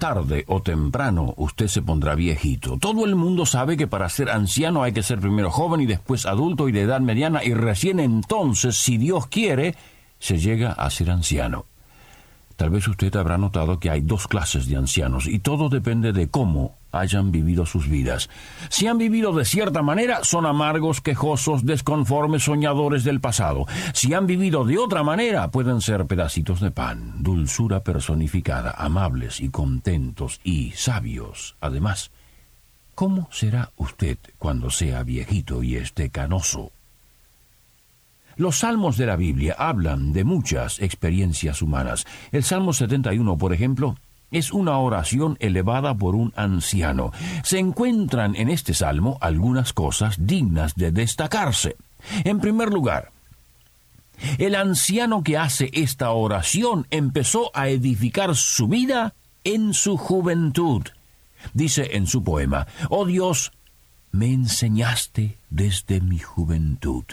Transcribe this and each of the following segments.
tarde o temprano usted se pondrá viejito. Todo el mundo sabe que para ser anciano hay que ser primero joven y después adulto y de edad mediana y recién entonces, si Dios quiere, se llega a ser anciano. Tal vez usted habrá notado que hay dos clases de ancianos y todo depende de cómo hayan vivido sus vidas. Si han vivido de cierta manera, son amargos, quejosos, desconformes, soñadores del pasado. Si han vivido de otra manera, pueden ser pedacitos de pan, dulzura personificada, amables y contentos y sabios. Además, ¿cómo será usted cuando sea viejito y esté canoso? Los salmos de la Biblia hablan de muchas experiencias humanas. El Salmo 71, por ejemplo, es una oración elevada por un anciano. Se encuentran en este salmo algunas cosas dignas de destacarse. En primer lugar, el anciano que hace esta oración empezó a edificar su vida en su juventud. Dice en su poema, Oh Dios, me enseñaste desde mi juventud.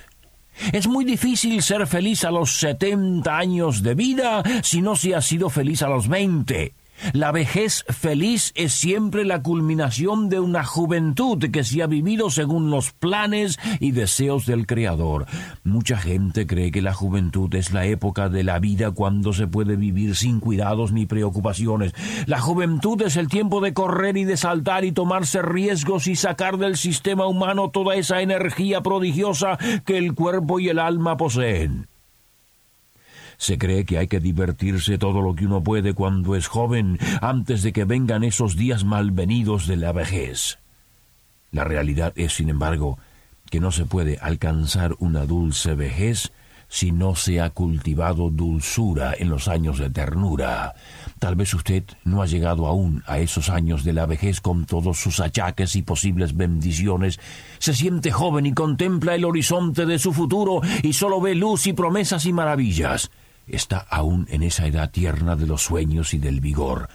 Es muy difícil ser feliz a los setenta años de vida si no se ha sido feliz a los veinte. La vejez feliz es siempre la culminación de una juventud que se ha vivido según los planes y deseos del Creador. Mucha gente cree que la juventud es la época de la vida cuando se puede vivir sin cuidados ni preocupaciones. La juventud es el tiempo de correr y de saltar y tomarse riesgos y sacar del sistema humano toda esa energía prodigiosa que el cuerpo y el alma poseen. Se cree que hay que divertirse todo lo que uno puede cuando es joven, antes de que vengan esos días malvenidos de la vejez. La realidad es, sin embargo, que no se puede alcanzar una dulce vejez si no se ha cultivado dulzura en los años de ternura. Tal vez usted no ha llegado aún a esos años de la vejez con todos sus achaques y posibles bendiciones. Se siente joven y contempla el horizonte de su futuro y solo ve luz y promesas y maravillas está aún en esa edad tierna de los sueños y del vigor.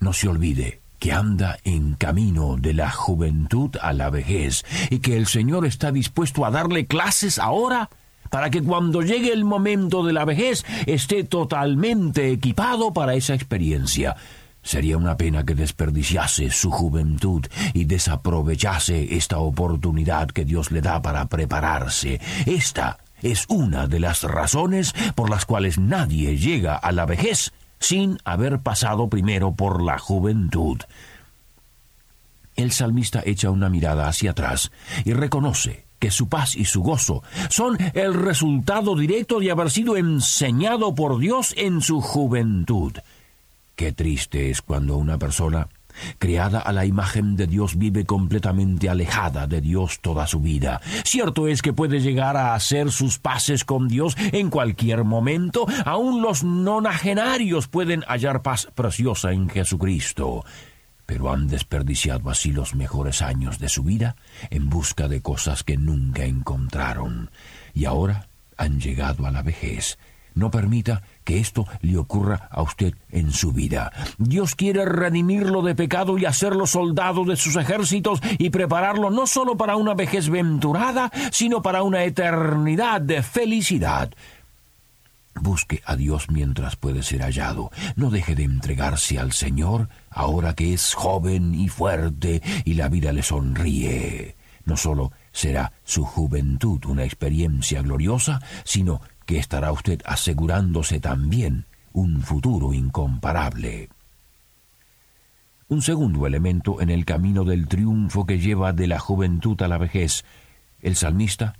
No se olvide que anda en camino de la juventud a la vejez y que el Señor está dispuesto a darle clases ahora para que cuando llegue el momento de la vejez esté totalmente equipado para esa experiencia. Sería una pena que desperdiciase su juventud y desaprovechase esta oportunidad que Dios le da para prepararse. Esta es una de las razones por las cuales nadie llega a la vejez sin haber pasado primero por la juventud. El salmista echa una mirada hacia atrás y reconoce que su paz y su gozo son el resultado directo de haber sido enseñado por Dios en su juventud. Qué triste es cuando una persona creada a la imagen de Dios, vive completamente alejada de Dios toda su vida. Cierto es que puede llegar a hacer sus paces con Dios en cualquier momento, aun los nonagenarios pueden hallar paz preciosa en Jesucristo pero han desperdiciado así los mejores años de su vida en busca de cosas que nunca encontraron, y ahora han llegado a la vejez. No permita que esto le ocurra a usted en su vida. Dios quiere redimirlo de pecado y hacerlo soldado de sus ejércitos y prepararlo no solo para una vejez venturada, sino para una eternidad de felicidad. Busque a Dios mientras puede ser hallado. No deje de entregarse al Señor ahora que es joven y fuerte y la vida le sonríe. No solo será su juventud una experiencia gloriosa, sino que estará usted asegurándose también un futuro incomparable. Un segundo elemento en el camino del triunfo que lleva de la juventud a la vejez. El salmista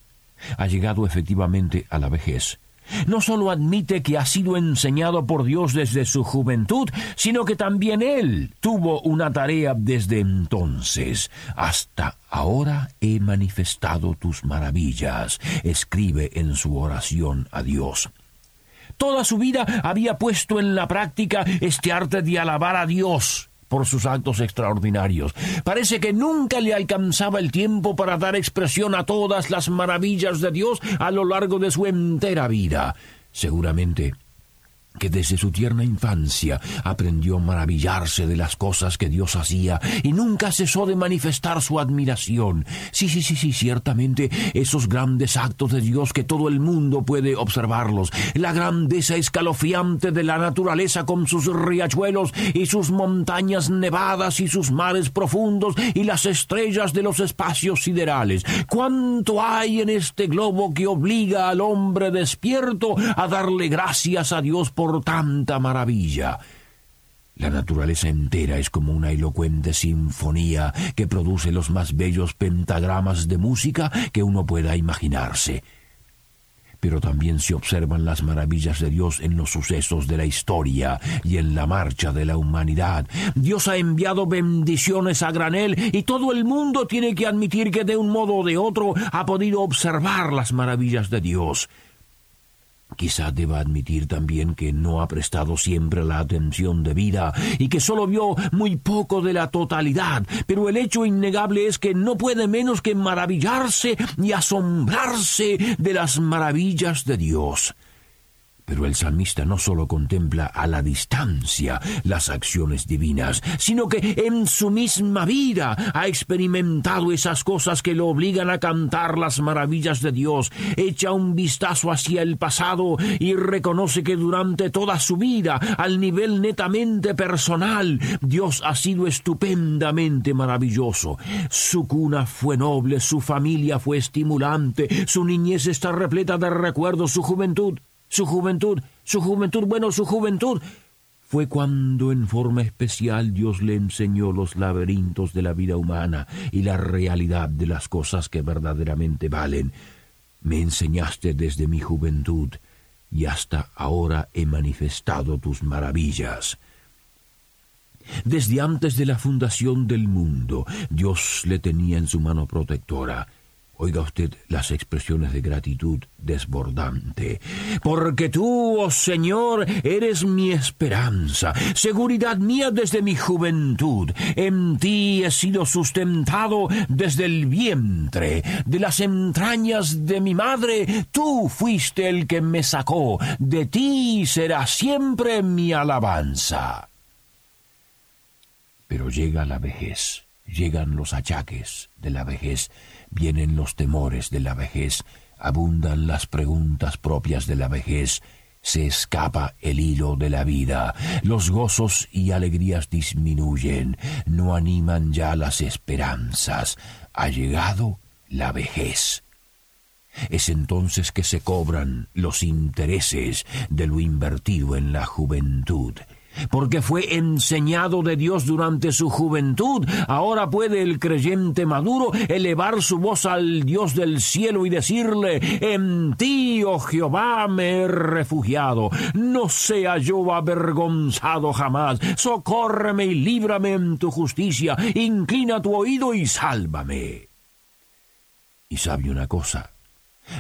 ha llegado efectivamente a la vejez, no sólo admite que ha sido enseñado por Dios desde su juventud, sino que también él tuvo una tarea desde entonces. Hasta ahora he manifestado tus maravillas, escribe en su oración a Dios. Toda su vida había puesto en la práctica este arte de alabar a Dios por sus actos extraordinarios. Parece que nunca le alcanzaba el tiempo para dar expresión a todas las maravillas de Dios a lo largo de su entera vida. Seguramente que desde su tierna infancia aprendió a maravillarse de las cosas que Dios hacía y nunca cesó de manifestar su admiración. Sí, sí, sí, sí, ciertamente esos grandes actos de Dios que todo el mundo puede observarlos, la grandeza escalofriante de la naturaleza con sus riachuelos y sus montañas nevadas y sus mares profundos y las estrellas de los espacios siderales. ¿Cuánto hay en este globo que obliga al hombre despierto a darle gracias a Dios por tanta maravilla. La naturaleza entera es como una elocuente sinfonía que produce los más bellos pentagramas de música que uno pueda imaginarse. Pero también se observan las maravillas de Dios en los sucesos de la historia y en la marcha de la humanidad. Dios ha enviado bendiciones a granel y todo el mundo tiene que admitir que de un modo o de otro ha podido observar las maravillas de Dios. Quizá deba admitir también que no ha prestado siempre la atención debida y que solo vio muy poco de la totalidad, pero el hecho innegable es que no puede menos que maravillarse y asombrarse de las maravillas de Dios. Pero el salmista no solo contempla a la distancia las acciones divinas, sino que en su misma vida ha experimentado esas cosas que lo obligan a cantar las maravillas de Dios, echa un vistazo hacia el pasado y reconoce que durante toda su vida, al nivel netamente personal, Dios ha sido estupendamente maravilloso. Su cuna fue noble, su familia fue estimulante, su niñez está repleta de recuerdos, su juventud su juventud, su juventud, bueno, su juventud, fue cuando en forma especial Dios le enseñó los laberintos de la vida humana y la realidad de las cosas que verdaderamente valen. Me enseñaste desde mi juventud y hasta ahora he manifestado tus maravillas. Desde antes de la fundación del mundo, Dios le tenía en su mano protectora Oiga usted las expresiones de gratitud desbordante. Porque tú, oh Señor, eres mi esperanza, seguridad mía desde mi juventud. En ti he sido sustentado desde el vientre, de las entrañas de mi madre. Tú fuiste el que me sacó. De ti será siempre mi alabanza. Pero llega la vejez, llegan los achaques de la vejez vienen los temores de la vejez, abundan las preguntas propias de la vejez, se escapa el hilo de la vida, los gozos y alegrías disminuyen, no animan ya las esperanzas, ha llegado la vejez. Es entonces que se cobran los intereses de lo invertido en la juventud porque fue enseñado de Dios durante su juventud. Ahora puede el creyente maduro elevar su voz al Dios del cielo y decirle, en ti, oh Jehová, me he refugiado. No sea yo avergonzado jamás. Socórreme y líbrame en tu justicia. Inclina tu oído y sálvame. Y sabe una cosa,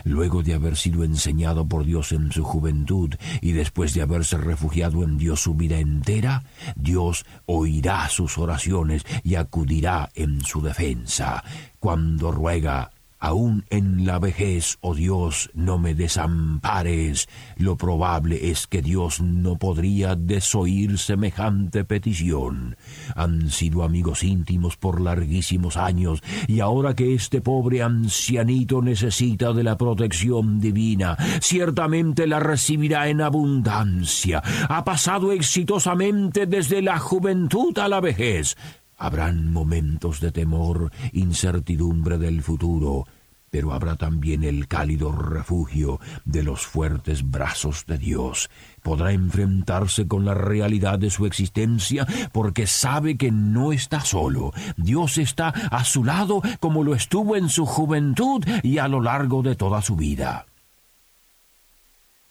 Luego de haber sido enseñado por Dios en su juventud y después de haberse refugiado en Dios su vida entera, Dios oirá sus oraciones y acudirá en su defensa. Cuando ruega Aún en la vejez, oh Dios, no me desampares. Lo probable es que Dios no podría desoír semejante petición. Han sido amigos íntimos por larguísimos años, y ahora que este pobre ancianito necesita de la protección divina, ciertamente la recibirá en abundancia. Ha pasado exitosamente desde la juventud a la vejez. Habrán momentos de temor, incertidumbre del futuro, pero habrá también el cálido refugio de los fuertes brazos de Dios. Podrá enfrentarse con la realidad de su existencia porque sabe que no está solo. Dios está a su lado como lo estuvo en su juventud y a lo largo de toda su vida.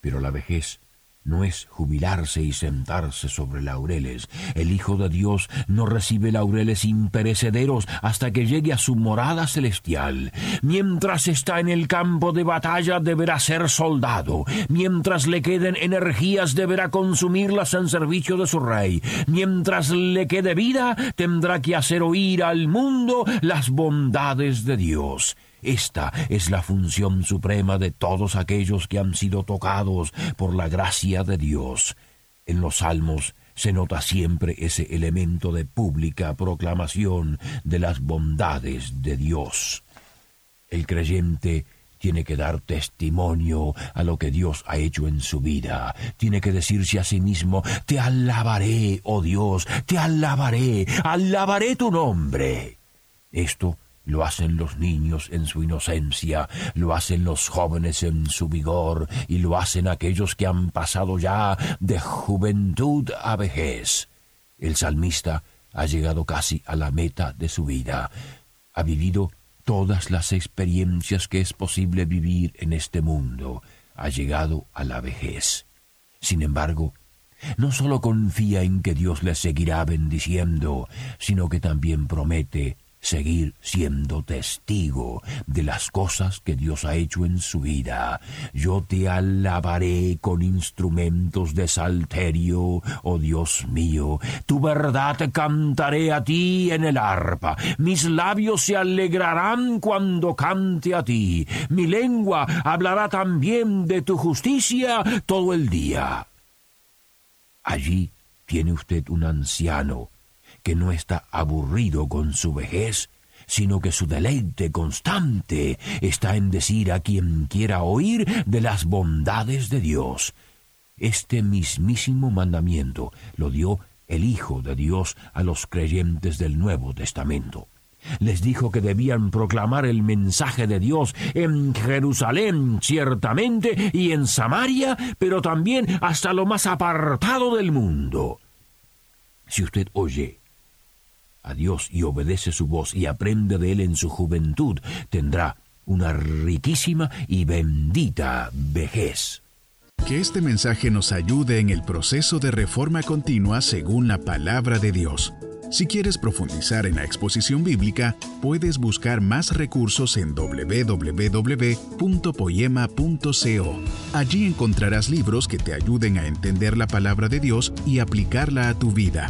Pero la vejez no es jubilarse y sentarse sobre laureles. El Hijo de Dios no recibe laureles imperecederos hasta que llegue a su morada celestial. Mientras está en el campo de batalla deberá ser soldado. Mientras le queden energías deberá consumirlas en servicio de su rey. Mientras le quede vida tendrá que hacer oír al mundo las bondades de Dios. Esta es la función suprema de todos aquellos que han sido tocados por la gracia de Dios. En los salmos se nota siempre ese elemento de pública proclamación de las bondades de Dios. El creyente tiene que dar testimonio a lo que Dios ha hecho en su vida. Tiene que decirse a sí mismo, te alabaré, oh Dios, te alabaré, alabaré tu nombre. Esto lo hacen los niños en su inocencia, lo hacen los jóvenes en su vigor, y lo hacen aquellos que han pasado ya de juventud a vejez. El salmista ha llegado casi a la meta de su vida. Ha vivido todas las experiencias que es posible vivir en este mundo. Ha llegado a la vejez. Sin embargo, no sólo confía en que Dios le seguirá bendiciendo, sino que también promete seguir siendo testigo de las cosas que Dios ha hecho en su vida. Yo te alabaré con instrumentos de salterio, oh Dios mío. Tu verdad cantaré a ti en el arpa. Mis labios se alegrarán cuando cante a ti. Mi lengua hablará también de tu justicia todo el día. Allí tiene usted un anciano que no está aburrido con su vejez, sino que su deleite constante está en decir a quien quiera oír de las bondades de Dios. Este mismísimo mandamiento lo dio el Hijo de Dios a los creyentes del Nuevo Testamento. Les dijo que debían proclamar el mensaje de Dios en Jerusalén, ciertamente, y en Samaria, pero también hasta lo más apartado del mundo. Si usted oye a Dios y obedece su voz y aprende de Él en su juventud, tendrá una riquísima y bendita vejez. Que este mensaje nos ayude en el proceso de reforma continua según la palabra de Dios. Si quieres profundizar en la exposición bíblica, puedes buscar más recursos en www.poema.co. Allí encontrarás libros que te ayuden a entender la palabra de Dios y aplicarla a tu vida.